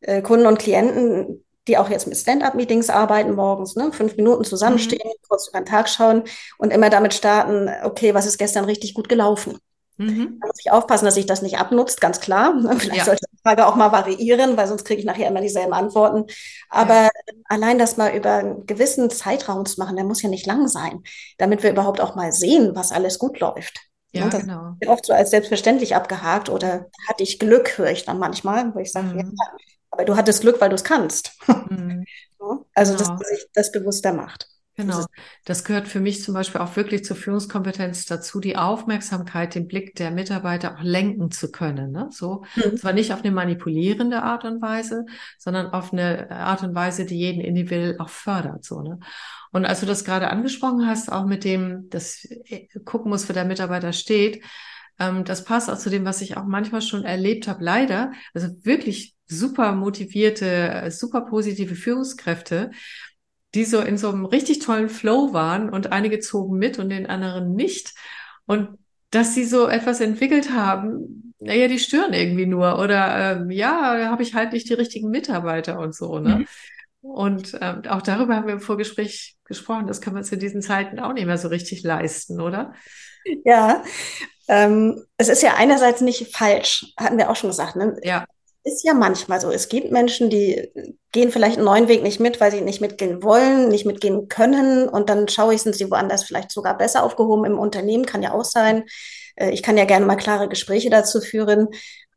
äh, Kunden und Klienten, die auch jetzt mit Stand-up-Meetings arbeiten morgens, ne? fünf Minuten zusammenstehen, mhm. kurz über den Tag schauen und immer damit starten, okay, was ist gestern richtig gut gelaufen? Mhm. Da muss ich aufpassen, dass sich das nicht abnutzt, ganz klar. Vielleicht ja. sollte die Frage auch mal variieren, weil sonst kriege ich nachher immer dieselben Antworten. Aber ja. allein das mal über einen gewissen Zeitraum zu machen, der muss ja nicht lang sein, damit wir überhaupt auch mal sehen, was alles gut läuft. Ja, das genau. wird oft so als selbstverständlich abgehakt oder hatte ich Glück, höre ich dann manchmal, wo ich sage, mhm. ja, aber du hattest Glück, weil du es kannst. Mhm. also, genau. dass man sich das bewusster macht. Genau. Das gehört für mich zum Beispiel auch wirklich zur Führungskompetenz dazu, die Aufmerksamkeit, den Blick der Mitarbeiter auch lenken zu können. Ne? So, mhm. zwar nicht auf eine manipulierende Art und Weise, sondern auf eine Art und Weise, die jeden individuell auch fördert. So, ne? Und als du das gerade angesprochen hast, auch mit dem, dass gucken muss, wo der Mitarbeiter steht, ähm, das passt auch zu dem, was ich auch manchmal schon erlebt habe, leider. Also wirklich super motivierte, super positive Führungskräfte, die so in so einem richtig tollen Flow waren und einige zogen mit und den anderen nicht. Und dass sie so etwas entwickelt haben, naja, die stören irgendwie nur. Oder ähm, ja, da habe ich halt nicht die richtigen Mitarbeiter und so, ne? Mhm. Und ähm, auch darüber haben wir im Vorgespräch gesprochen. Das kann man zu diesen Zeiten auch nicht mehr so richtig leisten, oder? Ja, ähm, es ist ja einerseits nicht falsch, hatten wir auch schon gesagt. Ne? Ja ist ja manchmal so. Es gibt Menschen, die gehen vielleicht einen neuen Weg nicht mit, weil sie nicht mitgehen wollen, nicht mitgehen können. Und dann schaue ich, sind sie woanders vielleicht sogar besser aufgehoben im Unternehmen, kann ja auch sein. Äh, ich kann ja gerne mal klare Gespräche dazu führen.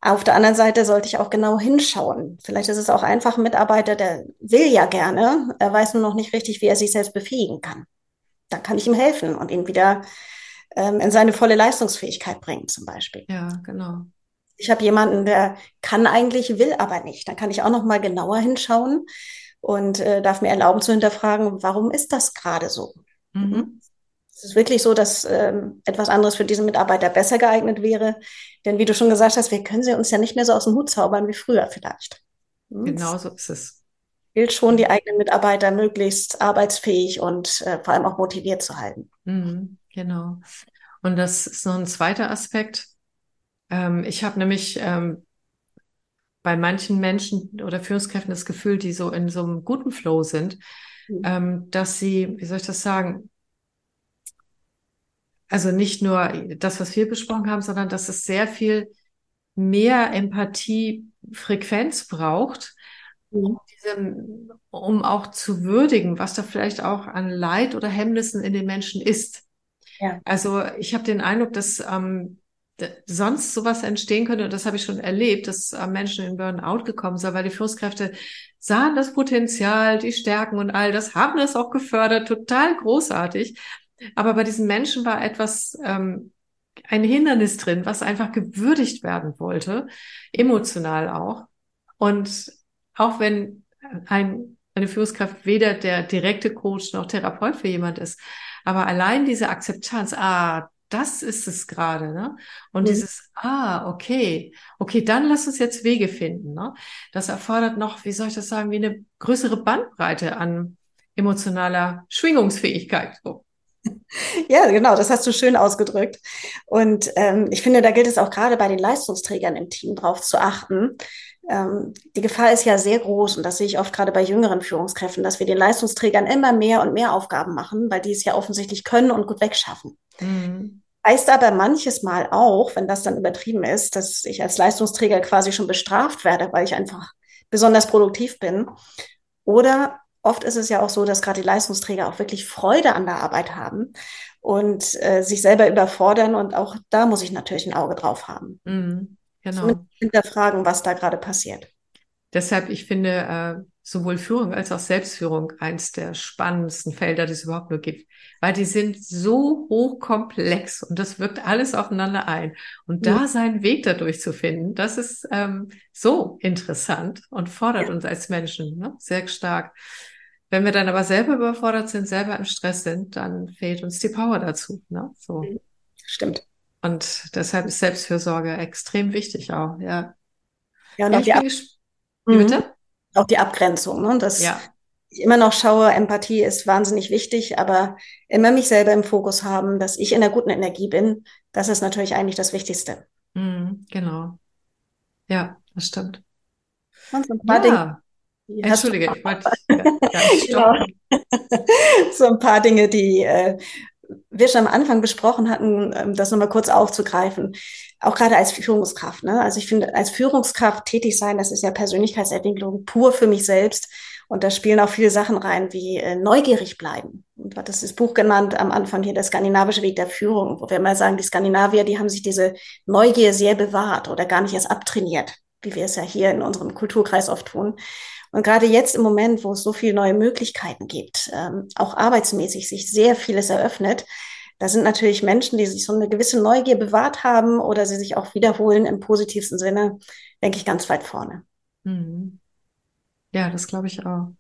Auf der anderen Seite sollte ich auch genau hinschauen. Vielleicht ist es auch einfach ein Mitarbeiter, der will ja gerne, er weiß nur noch nicht richtig, wie er sich selbst befähigen kann. Dann kann ich ihm helfen und ihn wieder ähm, in seine volle Leistungsfähigkeit bringen, zum Beispiel. Ja, genau ich habe jemanden, der kann eigentlich, will aber nicht. Dann kann ich auch noch mal genauer hinschauen und äh, darf mir erlauben zu hinterfragen, warum ist das gerade so? Mhm. Es ist wirklich so, dass ähm, etwas anderes für diesen Mitarbeiter besser geeignet wäre. Denn wie du schon gesagt hast, wir können sie uns ja nicht mehr so aus dem Hut zaubern wie früher vielleicht. Hm? Genau so ist es. Gilt schon, die eigenen Mitarbeiter möglichst arbeitsfähig und äh, vor allem auch motiviert zu halten. Mhm, genau. Und das ist noch ein zweiter Aspekt, ähm, ich habe nämlich ähm, bei manchen Menschen oder Führungskräften das Gefühl, die so in so einem guten Flow sind, mhm. ähm, dass sie, wie soll ich das sagen, also nicht nur das, was wir besprochen haben, sondern dass es sehr viel mehr Empathiefrequenz braucht, um, mhm. diesem, um auch zu würdigen, was da vielleicht auch an Leid oder Hemmnissen in den Menschen ist. Ja. Also ich habe den Eindruck, dass ähm, sonst sowas entstehen könnte, und das habe ich schon erlebt, dass Menschen in Burnout gekommen sind, weil die Führungskräfte sahen das Potenzial, die Stärken und all das, haben das auch gefördert, total großartig. Aber bei diesen Menschen war etwas, ähm, ein Hindernis drin, was einfach gewürdigt werden wollte, emotional auch. Und auch wenn ein, eine Führungskraft weder der direkte Coach noch Therapeut für jemand ist, aber allein diese Akzeptanz, ah, das ist es gerade, ne? Und mhm. dieses, ah, okay, okay, dann lass uns jetzt Wege finden, ne? Das erfordert noch, wie soll ich das sagen, wie eine größere Bandbreite an emotionaler Schwingungsfähigkeit. So. Ja, genau, das hast du schön ausgedrückt. Und ähm, ich finde, da gilt es auch gerade bei den Leistungsträgern im Team drauf zu achten. Ähm, die Gefahr ist ja sehr groß und das sehe ich oft gerade bei jüngeren Führungskräften, dass wir den Leistungsträgern immer mehr und mehr Aufgaben machen, weil die es ja offensichtlich können und gut wegschaffen. Mhm. Heißt aber manches Mal auch, wenn das dann übertrieben ist, dass ich als Leistungsträger quasi schon bestraft werde, weil ich einfach besonders produktiv bin. Oder oft ist es ja auch so, dass gerade die Leistungsträger auch wirklich Freude an der Arbeit haben und äh, sich selber überfordern. Und auch da muss ich natürlich ein Auge drauf haben. Mhm, genau. Somit hinterfragen, was da gerade passiert. Deshalb, ich finde, äh, sowohl Führung als auch Selbstführung eins der spannendsten Felder, die es überhaupt nur gibt. Weil die sind so hochkomplex und das wirkt alles aufeinander ein. Und da seinen Weg dadurch zu finden, das ist ähm, so interessant und fordert ja. uns als Menschen ne? sehr stark. Wenn wir dann aber selber überfordert sind, selber im Stress sind, dann fehlt uns die Power dazu. Ne? So. Mhm. Stimmt. Und deshalb ist Selbstfürsorge extrem wichtig auch, ja. Ja, und ja, auch, die Ab mhm. bitte? auch die Abgrenzung. Ne? Dass ja. ich immer noch schaue, Empathie ist wahnsinnig wichtig, aber immer mich selber im Fokus haben, dass ich in der guten Energie bin, das ist natürlich eigentlich das Wichtigste. Mhm, genau. Ja, das stimmt. Und so ein paar ja. Dinge, Entschuldige, ich wollte genau. So ein paar Dinge, die äh, wir schon am Anfang besprochen hatten, ähm, das nochmal kurz aufzugreifen. Auch gerade als Führungskraft. Ne? Also ich finde, als Führungskraft tätig sein, das ist ja Persönlichkeitsentwicklung pur für mich selbst. Und da spielen auch viele Sachen rein, wie äh, neugierig bleiben. Und du hattest das Buch genannt am Anfang hier, der skandinavische Weg der Führung, wo wir mal sagen, die Skandinavier, die haben sich diese Neugier sehr bewahrt oder gar nicht erst abtrainiert, wie wir es ja hier in unserem Kulturkreis oft tun. Und gerade jetzt im Moment, wo es so viele neue Möglichkeiten gibt, ähm, auch arbeitsmäßig sich sehr vieles eröffnet, da sind natürlich Menschen, die sich so eine gewisse Neugier bewahrt haben oder sie sich auch wiederholen im positivsten Sinne, denke ich, ganz weit vorne. Mhm. Ja, das glaube ich auch.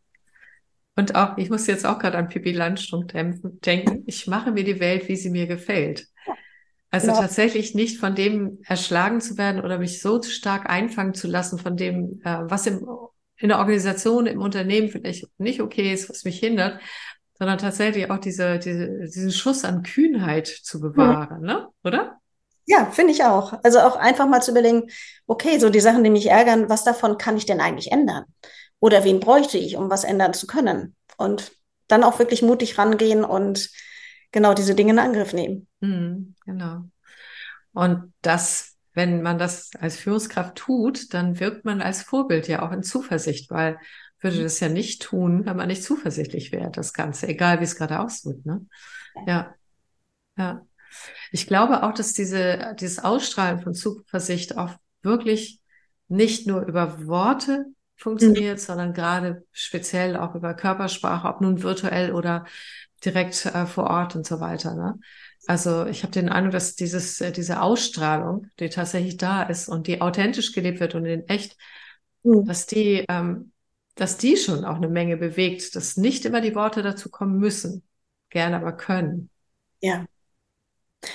Und auch, ich muss jetzt auch gerade an Pippi Landstrunk denken. Ich mache mir die Welt, wie sie mir gefällt. Also ja. tatsächlich nicht von dem erschlagen zu werden oder mich so stark einfangen zu lassen von dem, äh, was im in der Organisation, im Unternehmen vielleicht nicht okay ist, was mich hindert, sondern tatsächlich auch diese, diese, diesen Schuss an Kühnheit zu bewahren, mhm. ne? Oder? Ja, finde ich auch. Also auch einfach mal zu überlegen, okay, so die Sachen, die mich ärgern, was davon kann ich denn eigentlich ändern? Oder wen bräuchte ich, um was ändern zu können? Und dann auch wirklich mutig rangehen und genau diese Dinge in Angriff nehmen. Mhm, genau. Und das wenn man das als Führungskraft tut, dann wirkt man als Vorbild ja auch in Zuversicht, weil würde das ja nicht tun, wenn man nicht zuversichtlich wäre, das Ganze, egal wie es gerade aussieht. Ne? Ja, ja. Ich glaube auch, dass diese, dieses Ausstrahlen von Zuversicht auch wirklich nicht nur über Worte funktioniert, mhm. sondern gerade speziell auch über Körpersprache, ob nun virtuell oder direkt äh, vor Ort und so weiter. Ne? Also ich habe den Eindruck, dass dieses, äh, diese Ausstrahlung, die tatsächlich da ist und die authentisch gelebt wird und in echt, mhm. dass die, ähm, dass die schon auch eine Menge bewegt, dass nicht immer die Worte dazu kommen müssen, gerne aber können. Ja.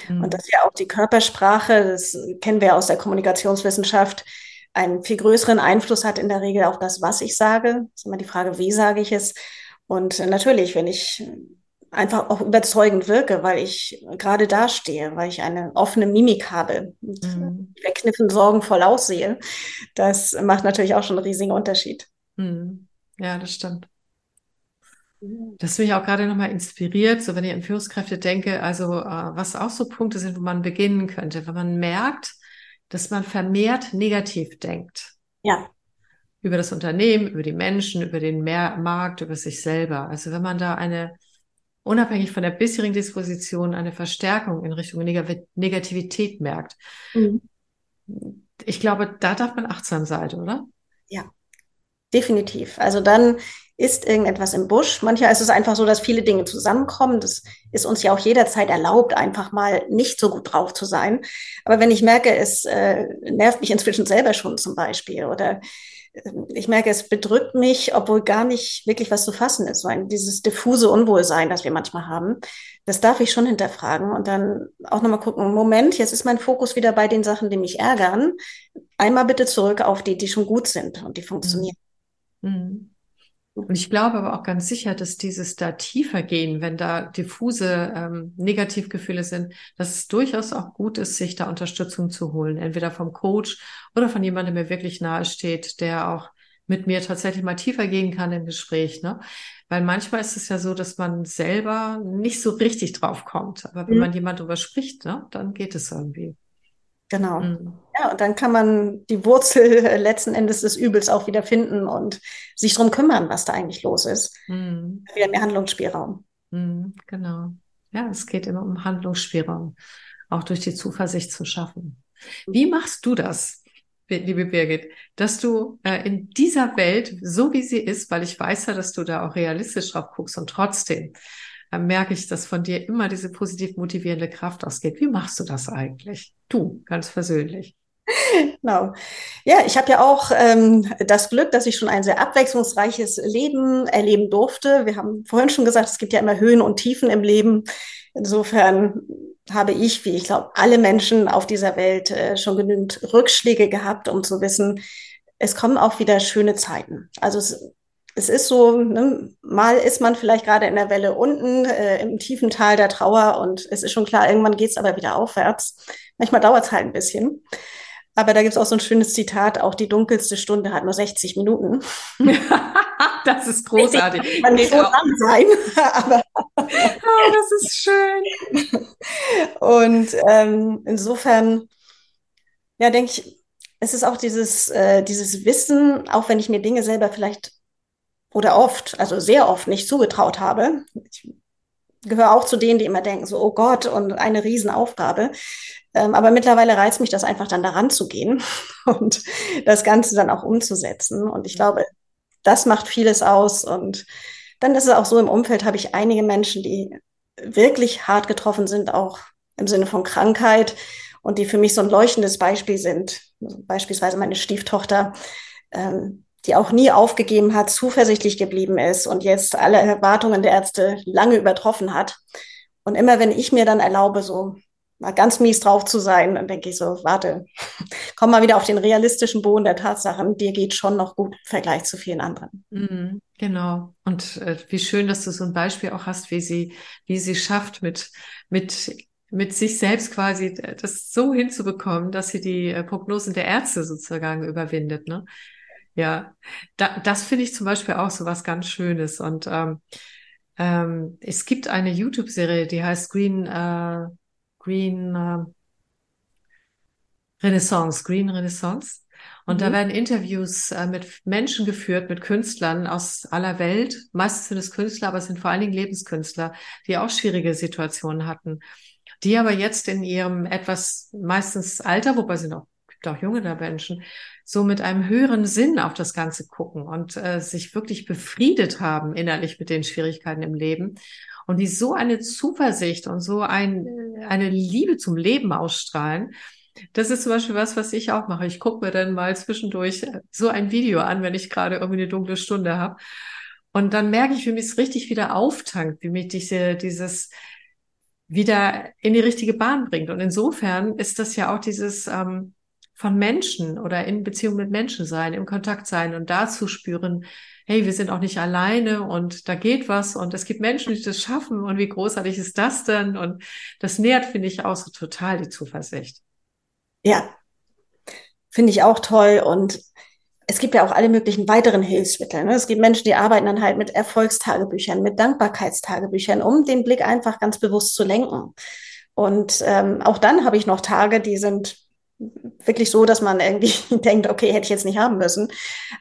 Mhm. Und dass ja auch die Körpersprache, das kennen wir aus der Kommunikationswissenschaft, einen viel größeren Einfluss hat in der Regel auf das, was ich sage. Das ist immer die Frage, wie sage ich es? Und äh, natürlich, wenn ich einfach auch überzeugend wirke, weil ich gerade dastehe, weil ich eine offene Mimik habe und mhm. verkniffen sorgenvoll aussehe. Das macht natürlich auch schon einen riesigen Unterschied. Mhm. Ja, das stimmt. Das mich auch gerade nochmal inspiriert, so wenn ich an Führungskräfte denke, also äh, was auch so Punkte sind, wo man beginnen könnte, wenn man merkt, dass man vermehrt negativ denkt. Ja. Über das Unternehmen, über die Menschen, über den Markt, über sich selber. Also wenn man da eine unabhängig von der bisherigen Disposition eine Verstärkung in Richtung Neg Negativität merkt. Mhm. Ich glaube, da darf man achtsam sein, oder? Ja, definitiv. Also dann ist irgendetwas im Busch. Manchmal ist es einfach so, dass viele Dinge zusammenkommen. Das ist uns ja auch jederzeit erlaubt, einfach mal nicht so gut drauf zu sein. Aber wenn ich merke, es äh, nervt mich inzwischen selber schon zum Beispiel oder ich merke, es bedrückt mich, obwohl gar nicht wirklich was zu fassen ist. Weil dieses diffuse Unwohlsein, das wir manchmal haben, das darf ich schon hinterfragen und dann auch nochmal gucken, Moment, jetzt ist mein Fokus wieder bei den Sachen, die mich ärgern. Einmal bitte zurück auf die, die schon gut sind und die funktionieren. Mhm. Und ich glaube aber auch ganz sicher, dass dieses da tiefer gehen, wenn da diffuse ähm, Negativgefühle sind, dass es durchaus auch gut ist, sich da Unterstützung zu holen, entweder vom Coach oder von jemandem, der mir wirklich nahe steht, der auch mit mir tatsächlich mal tiefer gehen kann im Gespräch, ne? Weil manchmal ist es ja so, dass man selber nicht so richtig drauf kommt. Aber wenn mhm. man jemand darüber spricht, ne, dann geht es irgendwie. Genau. Mhm. Ja, und dann kann man die Wurzel äh, letzten Endes des Übels auch wieder finden und sich darum kümmern, was da eigentlich los ist. Mhm. Wieder mehr Handlungsspielraum. Mhm, genau. Ja, es geht immer um Handlungsspielraum, auch durch die Zuversicht zu schaffen. Wie machst du das, liebe Birgit, dass du äh, in dieser Welt, so wie sie ist, weil ich weiß ja, dass du da auch realistisch drauf guckst und trotzdem merke ich, dass von dir immer diese positiv motivierende Kraft ausgeht. Wie machst du das eigentlich? Du, ganz persönlich. Genau. Ja, ich habe ja auch ähm, das Glück, dass ich schon ein sehr abwechslungsreiches Leben erleben durfte. Wir haben vorhin schon gesagt, es gibt ja immer Höhen und Tiefen im Leben. Insofern habe ich, wie ich glaube, alle Menschen auf dieser Welt äh, schon genügend Rückschläge gehabt, um zu wissen, es kommen auch wieder schöne Zeiten. Also es es ist so, ne, mal ist man vielleicht gerade in der Welle unten, äh, im tiefen Tal der Trauer und es ist schon klar, irgendwann geht's aber wieder aufwärts. Manchmal dauert's halt ein bisschen. Aber da gibt's auch so ein schönes Zitat, auch die dunkelste Stunde hat nur 60 Minuten. das ist großartig. Man muss so lang sein, aber oh, das ist schön. Und ähm, insofern, ja, denke ich, es ist auch dieses, äh, dieses Wissen, auch wenn ich mir Dinge selber vielleicht oder oft, also sehr oft nicht zugetraut habe. Ich gehöre auch zu denen, die immer denken, so, oh Gott, und eine Riesenaufgabe. Ähm, aber mittlerweile reizt mich das einfach dann daran zu gehen und das Ganze dann auch umzusetzen. Und ich glaube, das macht vieles aus. Und dann ist es auch so, im Umfeld habe ich einige Menschen, die wirklich hart getroffen sind, auch im Sinne von Krankheit und die für mich so ein leuchtendes Beispiel sind. Beispielsweise meine Stieftochter, ähm, die auch nie aufgegeben hat, zuversichtlich geblieben ist und jetzt alle Erwartungen der Ärzte lange übertroffen hat. Und immer wenn ich mir dann erlaube, so mal ganz mies drauf zu sein, dann denke ich so, warte, komm mal wieder auf den realistischen Boden der Tatsachen. Dir geht schon noch gut im Vergleich zu vielen anderen. Mhm, genau. Und äh, wie schön, dass du so ein Beispiel auch hast, wie sie, wie sie schafft, mit, mit mit sich selbst quasi das so hinzubekommen, dass sie die äh, Prognosen der Ärzte sozusagen überwindet. Ne? Ja, da, das finde ich zum Beispiel auch so was ganz Schönes. Und ähm, ähm, es gibt eine YouTube-Serie, die heißt Green, äh, Green äh, Renaissance, Green Renaissance. Und mhm. da werden Interviews äh, mit Menschen geführt, mit Künstlern aus aller Welt. Meistens sind es Künstler, aber es sind vor allen Dingen Lebenskünstler, die auch schwierige Situationen hatten. Die aber jetzt in ihrem etwas meistens Alter, wobei sie noch gibt auch junge Menschen, so mit einem höheren Sinn auf das Ganze gucken und äh, sich wirklich befriedet haben innerlich mit den Schwierigkeiten im Leben und die so eine Zuversicht und so ein, eine Liebe zum Leben ausstrahlen. Das ist zum Beispiel was, was ich auch mache. Ich gucke mir dann mal zwischendurch äh, so ein Video an, wenn ich gerade irgendwie eine dunkle Stunde habe. Und dann merke ich, wie mich es richtig wieder auftankt, wie mich diese, dieses wieder in die richtige Bahn bringt. Und insofern ist das ja auch dieses, ähm, von Menschen oder in Beziehung mit Menschen sein, im Kontakt sein und dazu spüren, hey, wir sind auch nicht alleine und da geht was und es gibt Menschen, die das schaffen und wie großartig ist das denn? Und das nährt, finde ich, auch so total die Zuversicht. Ja, finde ich auch toll und es gibt ja auch alle möglichen weiteren Hilfsmittel. Ne? Es gibt Menschen, die arbeiten dann halt mit Erfolgstagebüchern, mit Dankbarkeitstagebüchern, um den Blick einfach ganz bewusst zu lenken. Und ähm, auch dann habe ich noch Tage, die sind wirklich so, dass man irgendwie denkt, okay, hätte ich jetzt nicht haben müssen.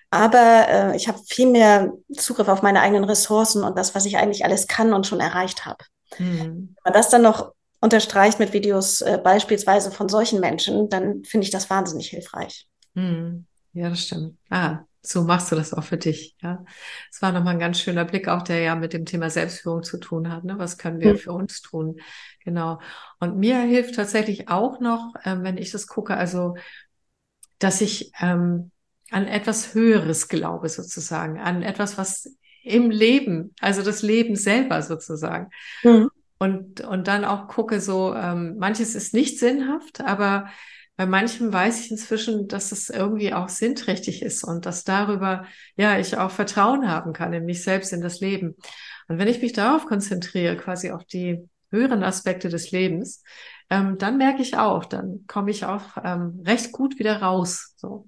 Aber äh, ich habe viel mehr Zugriff auf meine eigenen Ressourcen und das, was ich eigentlich alles kann und schon erreicht habe. Mhm. Wenn man das dann noch unterstreicht mit Videos äh, beispielsweise von solchen Menschen, dann finde ich das wahnsinnig hilfreich. Mhm. Ja, das stimmt. Ah, so machst du das auch für dich. Ja, es war nochmal ein ganz schöner Blick, auch der ja mit dem Thema Selbstführung zu tun hat. Ne? Was können wir mhm. für uns tun? Genau. Und mir hilft tatsächlich auch noch, ähm, wenn ich das gucke, also, dass ich ähm, an etwas Höheres glaube sozusagen, an etwas, was im Leben, also das Leben selber sozusagen. Mhm. Und, und dann auch gucke so, ähm, manches ist nicht sinnhaft, aber bei manchem weiß ich inzwischen, dass es irgendwie auch sinnträchtig ist und dass darüber, ja, ich auch Vertrauen haben kann in mich selbst, in das Leben. Und wenn ich mich darauf konzentriere, quasi auf die höheren Aspekte des Lebens, ähm, dann merke ich auch, dann komme ich auch ähm, recht gut wieder raus. So.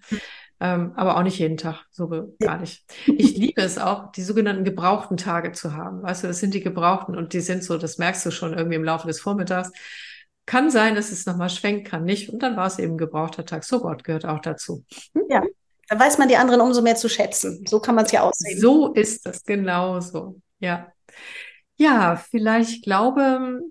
Ähm, aber auch nicht jeden Tag, so gar nicht. Ich liebe es auch, die sogenannten gebrauchten Tage zu haben. Weißt du, das sind die gebrauchten und die sind so, das merkst du schon irgendwie im Laufe des Vormittags. Kann sein, dass es nochmal schwenken kann, nicht. Und dann war es eben gebrauchter Tag. So Gott gehört auch dazu. Hm? Ja, da weiß man die anderen umso mehr zu schätzen. So kann man es ja aussehen. So ist das, genau so. Ja. Ja, vielleicht glaube,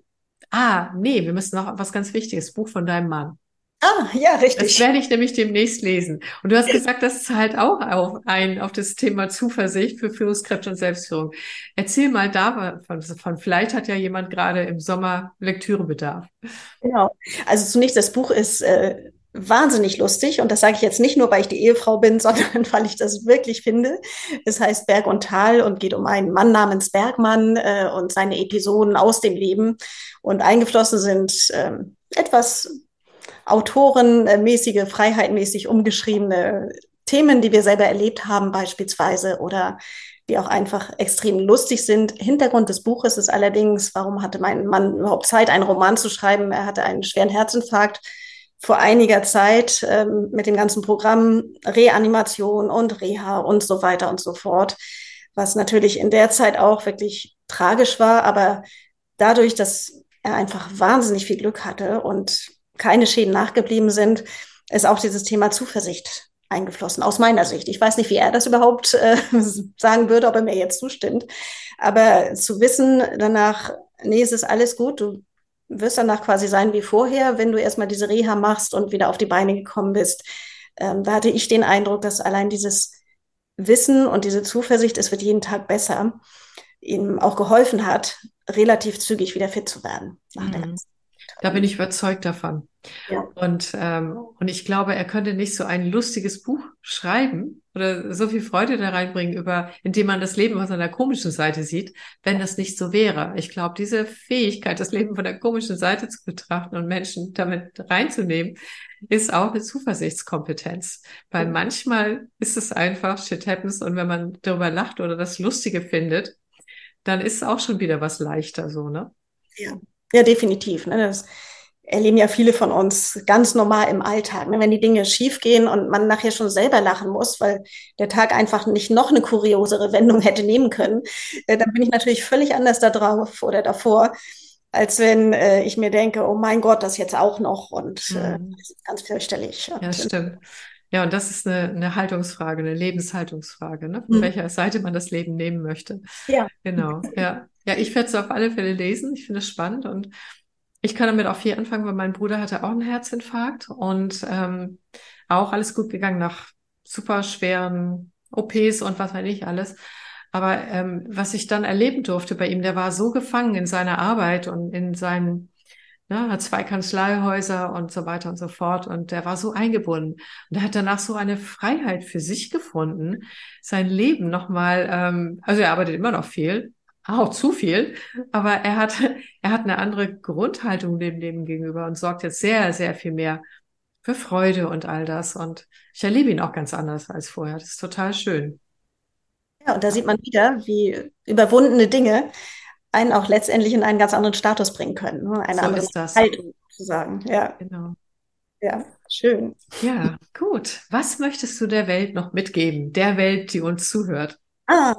ah, nee, wir müssen noch was ganz Wichtiges, Buch von deinem Mann. Ah, ja, richtig. Das werde ich nämlich demnächst lesen. Und du hast gesagt, das zahlt auch auf ein, auf das Thema Zuversicht für Führungskräfte und Selbstführung. Erzähl mal davon, von, vielleicht hat ja jemand gerade im Sommer Lektürebedarf. Genau. Also zunächst, das Buch ist äh, wahnsinnig lustig und das sage ich jetzt nicht nur, weil ich die Ehefrau bin, sondern weil ich das wirklich finde. Es heißt Berg und Tal und geht um einen Mann namens Bergmann äh, und seine Episoden aus dem Leben. Und eingeflossen sind äh, etwas autorenmäßige, freiheitmäßig umgeschriebene Themen, die wir selber erlebt haben beispielsweise oder die auch einfach extrem lustig sind. Hintergrund des Buches ist allerdings, warum hatte mein Mann überhaupt Zeit, einen Roman zu schreiben? Er hatte einen schweren Herzinfarkt vor einiger Zeit ähm, mit dem ganzen Programm Reanimation und Reha und so weiter und so fort, was natürlich in der Zeit auch wirklich tragisch war, aber dadurch, dass er einfach wahnsinnig viel Glück hatte und keine Schäden nachgeblieben sind, ist auch dieses Thema Zuversicht eingeflossen, aus meiner Sicht. Ich weiß nicht, wie er das überhaupt äh, sagen würde, ob er mir jetzt zustimmt. Aber zu wissen danach, nee, es ist alles gut, du wirst danach quasi sein wie vorher, wenn du erstmal diese Reha machst und wieder auf die Beine gekommen bist. Ähm, da hatte ich den Eindruck, dass allein dieses Wissen und diese Zuversicht, es wird jeden Tag besser, ihm auch geholfen hat, relativ zügig wieder fit zu werden nach mhm. der ganzen da bin ich überzeugt davon. Ja. Und, ähm, und ich glaube, er könnte nicht so ein lustiges Buch schreiben oder so viel Freude da reinbringen, über, indem man das Leben von seiner komischen Seite sieht, wenn das nicht so wäre. Ich glaube, diese Fähigkeit, das Leben von der komischen Seite zu betrachten und Menschen damit reinzunehmen, ist auch eine Zuversichtskompetenz. Weil manchmal ist es einfach shit happens und wenn man darüber lacht oder das Lustige findet, dann ist es auch schon wieder was leichter so, ne? Ja. Ja, definitiv. Ne? Das erleben ja viele von uns ganz normal im Alltag. Ne? Wenn die Dinge schiefgehen und man nachher schon selber lachen muss, weil der Tag einfach nicht noch eine kuriosere Wendung hätte nehmen können, äh, dann bin ich natürlich völlig anders da drauf oder davor, als wenn äh, ich mir denke, oh mein Gott, das jetzt auch noch und äh, mhm. das ist ganz fürchterlich. Ja, stimmt. Ja, und das ist eine, eine Haltungsfrage, eine Lebenshaltungsfrage, ne? von mhm. welcher Seite man das Leben nehmen möchte. Ja. Genau, ja. Ja, ich werde es auf alle Fälle lesen. Ich finde es spannend und ich kann damit auch viel anfangen, weil mein Bruder hatte auch einen Herzinfarkt und ähm, auch alles gut gegangen nach super schweren OPs und was weiß ich alles. Aber ähm, was ich dann erleben durfte bei ihm, der war so gefangen in seiner Arbeit und in seinem, ne, hat zwei Kanzleihäuser und so weiter und so fort und der war so eingebunden. Und er hat danach so eine Freiheit für sich gefunden, sein Leben nochmal, ähm, also er arbeitet immer noch viel, auch zu viel, aber er hat, er hat eine andere Grundhaltung dem Leben gegenüber und sorgt jetzt sehr, sehr viel mehr für Freude und all das. Und ich erlebe ihn auch ganz anders als vorher. Das ist total schön. Ja, und da sieht man wieder, wie überwundene Dinge einen auch letztendlich in einen ganz anderen Status bringen können. Ne? Eine so andere Haltung sozusagen. Ja. Genau. Ja, schön. Ja, gut. Was möchtest du der Welt noch mitgeben? Der Welt, die uns zuhört? Ah,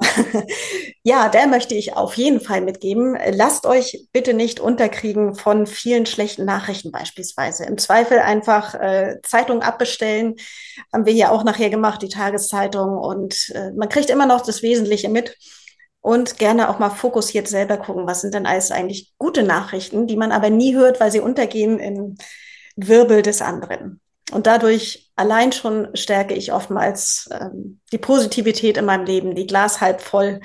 ja, der möchte ich auf jeden Fall mitgeben. Lasst euch bitte nicht unterkriegen von vielen schlechten Nachrichten beispielsweise. Im Zweifel einfach äh, Zeitung abbestellen. Haben wir hier auch nachher gemacht, die Tageszeitung. Und äh, man kriegt immer noch das Wesentliche mit. Und gerne auch mal fokussiert selber gucken, was sind denn alles eigentlich gute Nachrichten, die man aber nie hört, weil sie untergehen im Wirbel des anderen. Und dadurch allein schon stärke ich oftmals ähm, die Positivität in meinem Leben, die Glas halb voll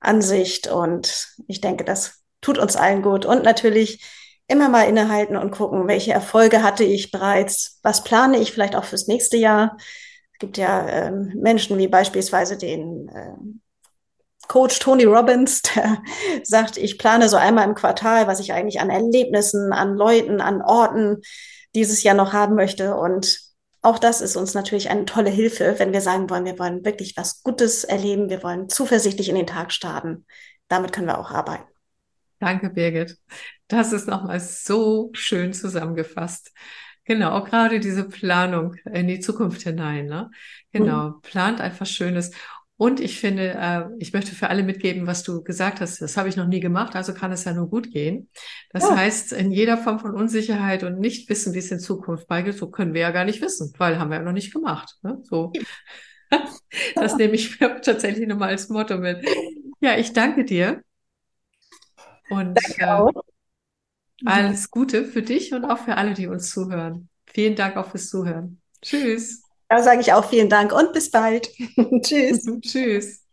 Ansicht. Und ich denke, das tut uns allen gut. Und natürlich immer mal innehalten und gucken, welche Erfolge hatte ich bereits, was plane ich vielleicht auch fürs nächste Jahr. Es gibt ja ähm, Menschen wie beispielsweise den äh, Coach Tony Robbins, der sagt, ich plane so einmal im Quartal, was ich eigentlich an Erlebnissen, an Leuten, an Orten dieses Jahr noch haben möchte. Und auch das ist uns natürlich eine tolle Hilfe, wenn wir sagen wollen, wir wollen wirklich was Gutes erleben, wir wollen zuversichtlich in den Tag starten. Damit können wir auch arbeiten. Danke, Birgit. Das ist nochmal so schön zusammengefasst. Genau, auch gerade diese Planung in die Zukunft hinein. Ne? Genau, mhm. plant einfach Schönes. Und ich finde, äh, ich möchte für alle mitgeben, was du gesagt hast. Das habe ich noch nie gemacht, also kann es ja nur gut gehen. Das ja. heißt, in jeder Form von Unsicherheit und nicht wissen, wie es in Zukunft beigeht, so können wir ja gar nicht wissen, weil haben wir ja noch nicht gemacht. Ne? So. das nehme ich tatsächlich nochmal als Motto mit. Ja, ich danke dir. Und danke. Äh, alles Gute für dich und auch für alle, die uns zuhören. Vielen Dank auch fürs Zuhören. Tschüss. Da sage ich auch vielen Dank und bis bald. Tschüss. Tschüss.